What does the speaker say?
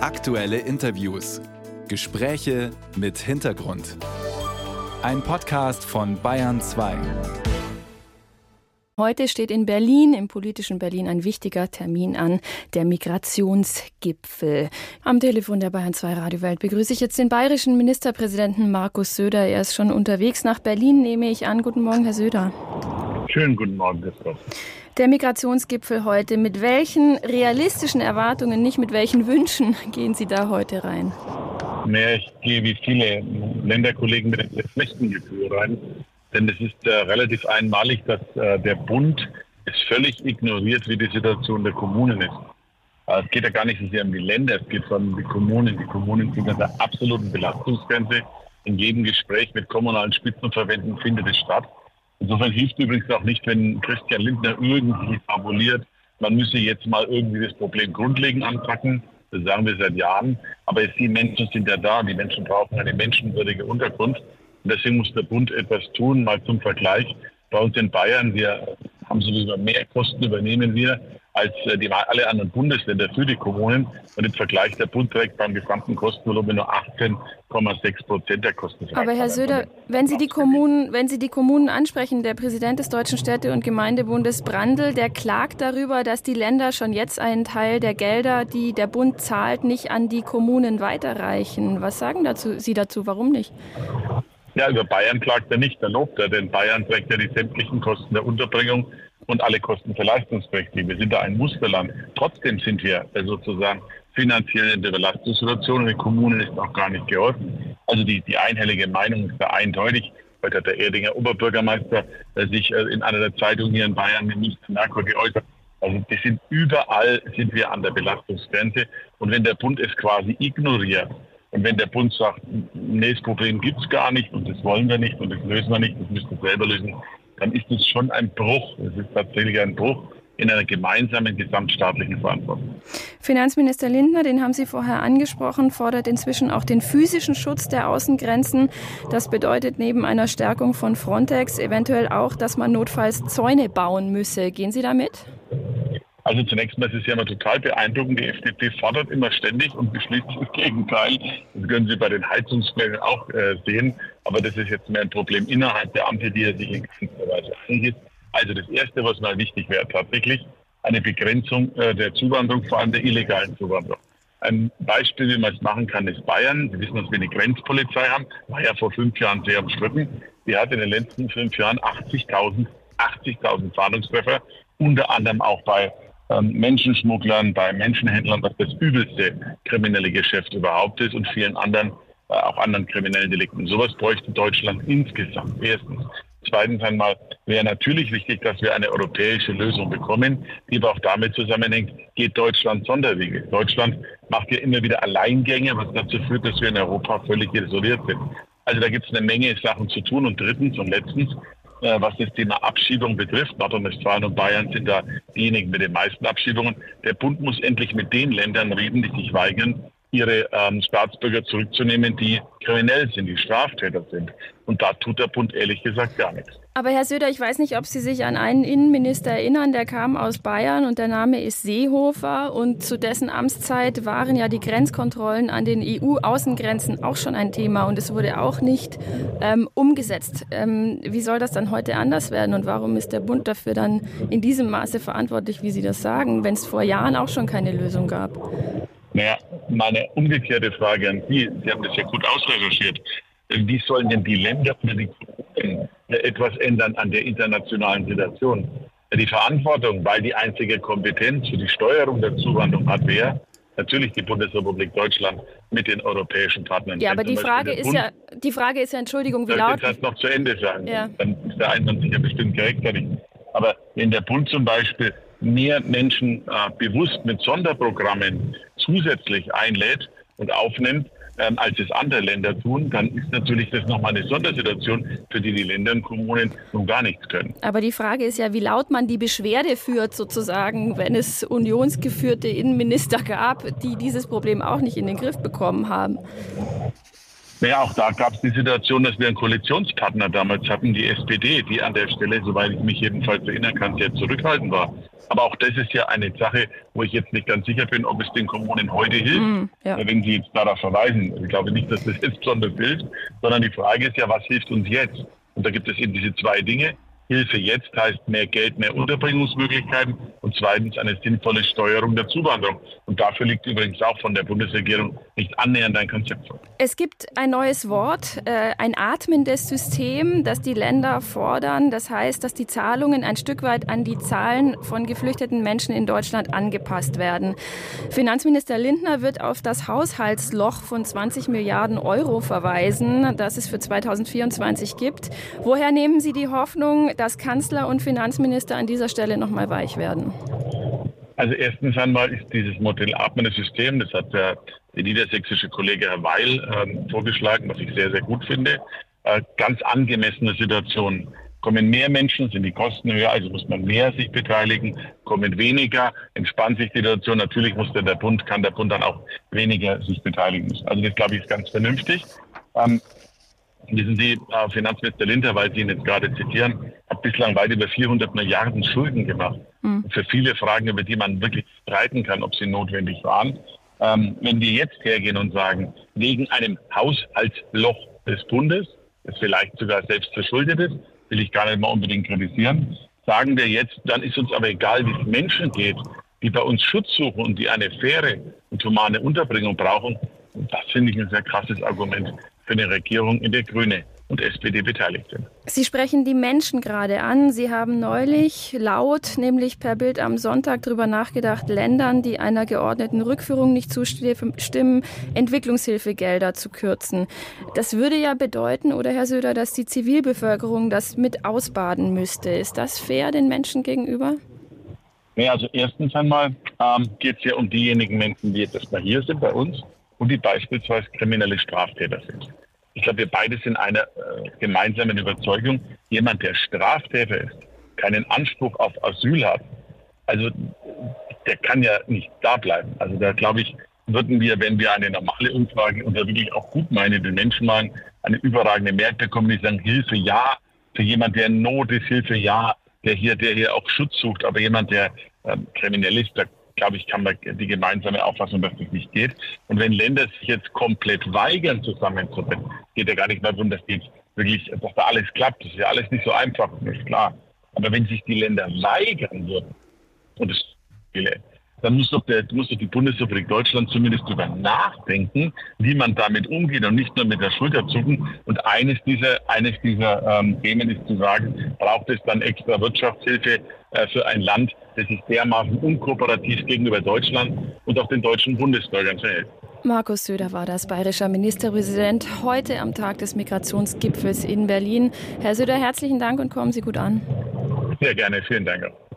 Aktuelle Interviews. Gespräche mit Hintergrund. Ein Podcast von Bayern 2. Heute steht in Berlin, im politischen Berlin, ein wichtiger Termin an, der Migrationsgipfel. Am Telefon der Bayern 2 Radio Welt begrüße ich jetzt den bayerischen Ministerpräsidenten Markus Söder. Er ist schon unterwegs nach Berlin, nehme ich an. Guten Morgen, Herr Söder. Schönen guten Morgen, Christoph. Der Migrationsgipfel heute. Mit welchen realistischen Erwartungen, nicht mit welchen Wünschen gehen Sie da heute rein? Naja, ich gehe wie viele Länderkollegen mit einem schlechten Gefühl rein. Denn es ist äh, relativ einmalig, dass äh, der Bund es völlig ignoriert, wie die Situation der Kommunen ist. Äh, es geht ja gar nicht so sehr um die Länder, es geht um die Kommunen. Die Kommunen sind an der absoluten Belastungsgrenze. In jedem Gespräch mit kommunalen Spitzenverbänden findet es statt. Insofern hilft übrigens auch nicht, wenn Christian Lindner irgendwie fabuliert, man müsse jetzt mal irgendwie das Problem grundlegend anpacken. Das sagen wir seit Jahren. Aber die Menschen sind ja da. Die Menschen brauchen eine menschenwürdige Unterkunft. Und deswegen muss der Bund etwas tun. Mal zum Vergleich. Bei uns in Bayern, wir haben sowieso mehr Kosten übernehmen wir als äh, die, alle anderen Bundesländer für die Kommunen. Und im Vergleich der Bund trägt beim gesamten Kostenvolumen nur 18,6 Prozent der Kosten. Aber Herr Söder, wenn Sie, die Kommunen, wenn Sie die Kommunen ansprechen, der Präsident des Deutschen Städte- und Gemeindebundes Brandl, der klagt darüber, dass die Länder schon jetzt einen Teil der Gelder, die der Bund zahlt, nicht an die Kommunen weiterreichen. Was sagen dazu, Sie dazu? Warum nicht? Ja, über Bayern klagt er nicht, er lobt er, denn Bayern trägt ja die sämtlichen Kosten der Unterbringung und alle Kosten für Leistungspflichtige. Wir sind da ein Musterland. Trotzdem sind wir sozusagen finanziell in der Belastungssituation und den Kommunen ist auch gar nicht geholfen. Also die, die einhellige Meinung ist da eindeutig. Heute hat der Erdinger Oberbürgermeister äh, sich äh, in einer der Zeitungen hier in Bayern mit Münster Merkur geäußert. Also wir sind überall sind wir an der Belastungsgrenze. Und wenn der Bund es quasi ignoriert, und wenn der Bund sagt, nee, das Problem gibt es gar nicht und das wollen wir nicht und das lösen wir nicht, das müssen wir selber lösen, dann ist es schon ein Bruch. Es ist tatsächlich ein Bruch in einer gemeinsamen gesamtstaatlichen Verantwortung. Finanzminister Lindner, den haben Sie vorher angesprochen, fordert inzwischen auch den physischen Schutz der Außengrenzen. Das bedeutet neben einer Stärkung von Frontex eventuell auch, dass man notfalls Zäune bauen müsse. Gehen Sie damit? Also zunächst mal ist es ja immer total beeindruckend. Die FDP fordert immer ständig und beschließt das Gegenteil. Das können Sie bei den Heizungsplänen auch äh, sehen. Aber das ist jetzt mehr ein Problem innerhalb der Ampel, die er sich in gewisser Weise eingeht. Also das Erste, was mal wichtig wäre, tatsächlich eine Begrenzung äh, der Zuwanderung, vor allem der illegalen Zuwanderung. Ein Beispiel, wie man es machen kann, ist Bayern. Sie wissen, dass wir eine Grenzpolizei haben. War ja vor fünf Jahren sehr umstritten. Die hat in den letzten fünf Jahren 80.000 80.000 Fahndungstreffer, unter anderem auch bei Menschenschmugglern, bei Menschenhändlern, was das übelste kriminelle Geschäft überhaupt ist und vielen anderen, äh, auch anderen kriminellen Delikten. Sowas bräuchte Deutschland insgesamt. Erstens. Zweitens einmal wäre natürlich wichtig, dass wir eine europäische Lösung bekommen, die aber auch damit zusammenhängt, geht Deutschland Sonderwege. Deutschland macht ja immer wieder Alleingänge, was dazu führt, dass wir in Europa völlig isoliert sind. Also da gibt es eine Menge Sachen zu tun. Und drittens und letztens was das Thema Abschiebung betrifft. Nordrhein-Westfalen und Bayern sind da diejenigen mit den meisten Abschiebungen. Der Bund muss endlich mit den Ländern reden, die sich weigern, ihre ähm, Staatsbürger zurückzunehmen, die kriminell sind, die Straftäter sind. Und da tut der Bund ehrlich gesagt gar nichts. Aber Herr Söder, ich weiß nicht, ob Sie sich an einen Innenminister erinnern, der kam aus Bayern und der Name ist Seehofer. Und zu dessen Amtszeit waren ja die Grenzkontrollen an den EU-Außengrenzen auch schon ein Thema und es wurde auch nicht ähm, umgesetzt. Ähm, wie soll das dann heute anders werden und warum ist der Bund dafür dann in diesem Maße verantwortlich, wie Sie das sagen, wenn es vor Jahren auch schon keine Lösung gab? Naja, meine umgekehrte Frage an Sie, Sie haben das ja gut ausrecherchiert. Wie sollen denn die Länder oder die Kommunen etwas ändern an der internationalen Situation? Die Verantwortung, weil die einzige Kompetenz für die Steuerung der Zuwanderung hat, wer? Natürlich die Bundesrepublik Deutschland mit den europäischen Partnern. Ja, aber die Frage ist ja, die Frage ist ja, Entschuldigung, wie laut... Ich das noch zu Ende sagen. Ja. Dann ist der Einwand sicher bestimmt gerechtfertigt. Aber wenn der Bund zum Beispiel mehr Menschen äh, bewusst mit Sonderprogrammen zusätzlich einlädt und aufnimmt, ähm, als es andere Länder tun, dann ist natürlich das nochmal eine Sondersituation, für die die Länder und Kommunen nun gar nichts können. Aber die Frage ist ja, wie laut man die Beschwerde führt, sozusagen, wenn es unionsgeführte Innenminister gab, die dieses Problem auch nicht in den Griff bekommen haben. Naja, auch da gab es die Situation, dass wir einen Koalitionspartner damals hatten, die SPD, die an der Stelle, soweit ich mich jedenfalls erinnern kann, sehr zurückhaltend war. Aber auch das ist ja eine Sache, wo ich jetzt nicht ganz sicher bin, ob es den Kommunen heute hilft, mm, ja. wenn sie jetzt darauf verweisen. Ich glaube nicht, dass das jetzt besonders hilft, sondern die Frage ist ja, was hilft uns jetzt? Und da gibt es eben diese zwei Dinge. Hilfe jetzt heißt mehr Geld, mehr Unterbringungsmöglichkeiten und zweitens eine sinnvolle Steuerung der Zuwanderung. Und dafür liegt übrigens auch von der Bundesregierung nicht annähernd ein Konzept vor. Es gibt ein neues Wort, äh, ein atmendes System, das die Länder fordern. Das heißt, dass die Zahlungen ein Stück weit an die Zahlen von geflüchteten Menschen in Deutschland angepasst werden. Finanzminister Lindner wird auf das Haushaltsloch von 20 Milliarden Euro verweisen, das es für 2024 gibt. Woher nehmen Sie die Hoffnung, dass Kanzler und Finanzminister an dieser Stelle noch mal weich werden? Also erstens einmal ist dieses Modell atmendes System, das hat der, der niedersächsische Kollege Herr Weil ähm, vorgeschlagen, was ich sehr, sehr gut finde, äh, ganz angemessene Situation. Kommen mehr Menschen, sind die Kosten höher, also muss man mehr sich beteiligen. Kommen weniger, entspannt sich die Situation. Natürlich muss der, der Bund, kann der Bund dann auch weniger sich beteiligen. Also das, glaube ich, ist ganz vernünftig. Ähm, Wissen Sie, äh, Finanzminister Linter, weil Sie ihn jetzt gerade zitieren, hat bislang weit über 400 Milliarden Schulden gemacht. Mhm. Für viele Fragen, über die man wirklich streiten kann, ob sie notwendig waren. Ähm, wenn wir jetzt hergehen und sagen, wegen einem Haushaltsloch des Bundes, das vielleicht sogar selbst verschuldet ist, will ich gar nicht mal unbedingt kritisieren, sagen wir jetzt, dann ist uns aber egal, wie es Menschen geht, die bei uns Schutz suchen und die eine faire und humane Unterbringung brauchen. Und das finde ich ein sehr krasses Argument für eine Regierung, in der Grüne und SPD beteiligt sind. Sie sprechen die Menschen gerade an. Sie haben neulich laut, nämlich per Bild am Sonntag, darüber nachgedacht, Ländern, die einer geordneten Rückführung nicht zustimmen, Entwicklungshilfegelder zu kürzen. Das würde ja bedeuten, oder Herr Söder, dass die Zivilbevölkerung das mit ausbaden müsste. Ist das fair den Menschen gegenüber? Ja, also erstens einmal ähm, geht es ja um diejenigen Menschen, die jetzt erstmal hier sind bei uns und die beispielsweise kriminelle Straftäter sind. Ich glaube, wir beide sind einer äh, gemeinsamen Überzeugung, jemand, der Straftäter ist, keinen Anspruch auf Asyl hat, also der kann ja nicht da bleiben. Also da glaube ich, würden wir, wenn wir eine normale Umfrage unter wirklich auch gut meinenden Menschen machen, eine überragende Mehrheit bekommen, die sagen, Hilfe ja, für jemand, der in Not ist, Hilfe ja, der hier, der hier auch Schutz sucht, aber jemand, der ähm, kriminell ist, da glaube ich, kann man die gemeinsame Auffassung, dass das nicht geht. Und wenn Länder sich jetzt komplett weigern, zusammenzubringen, geht ja gar nicht darum, dass jetzt wirklich, dass da alles klappt. Das ist ja alles nicht so einfach, das ist klar. Aber wenn sich die Länder weigern würden, und es viele, dann muss doch, der, muss doch die Bundesrepublik Deutschland zumindest darüber nachdenken, wie man damit umgeht und nicht nur mit der Schulter zucken. Und eines dieser, eines dieser ähm, Themen ist zu sagen, braucht es dann extra Wirtschaftshilfe äh, für ein Land, das sich dermaßen unkooperativ gegenüber Deutschland und auch den deutschen Bundesbürgern verhält. Markus Söder war das bayerischer Ministerpräsident heute am Tag des Migrationsgipfels in Berlin. Herr Söder, herzlichen Dank und kommen Sie gut an. Sehr gerne, vielen Dank.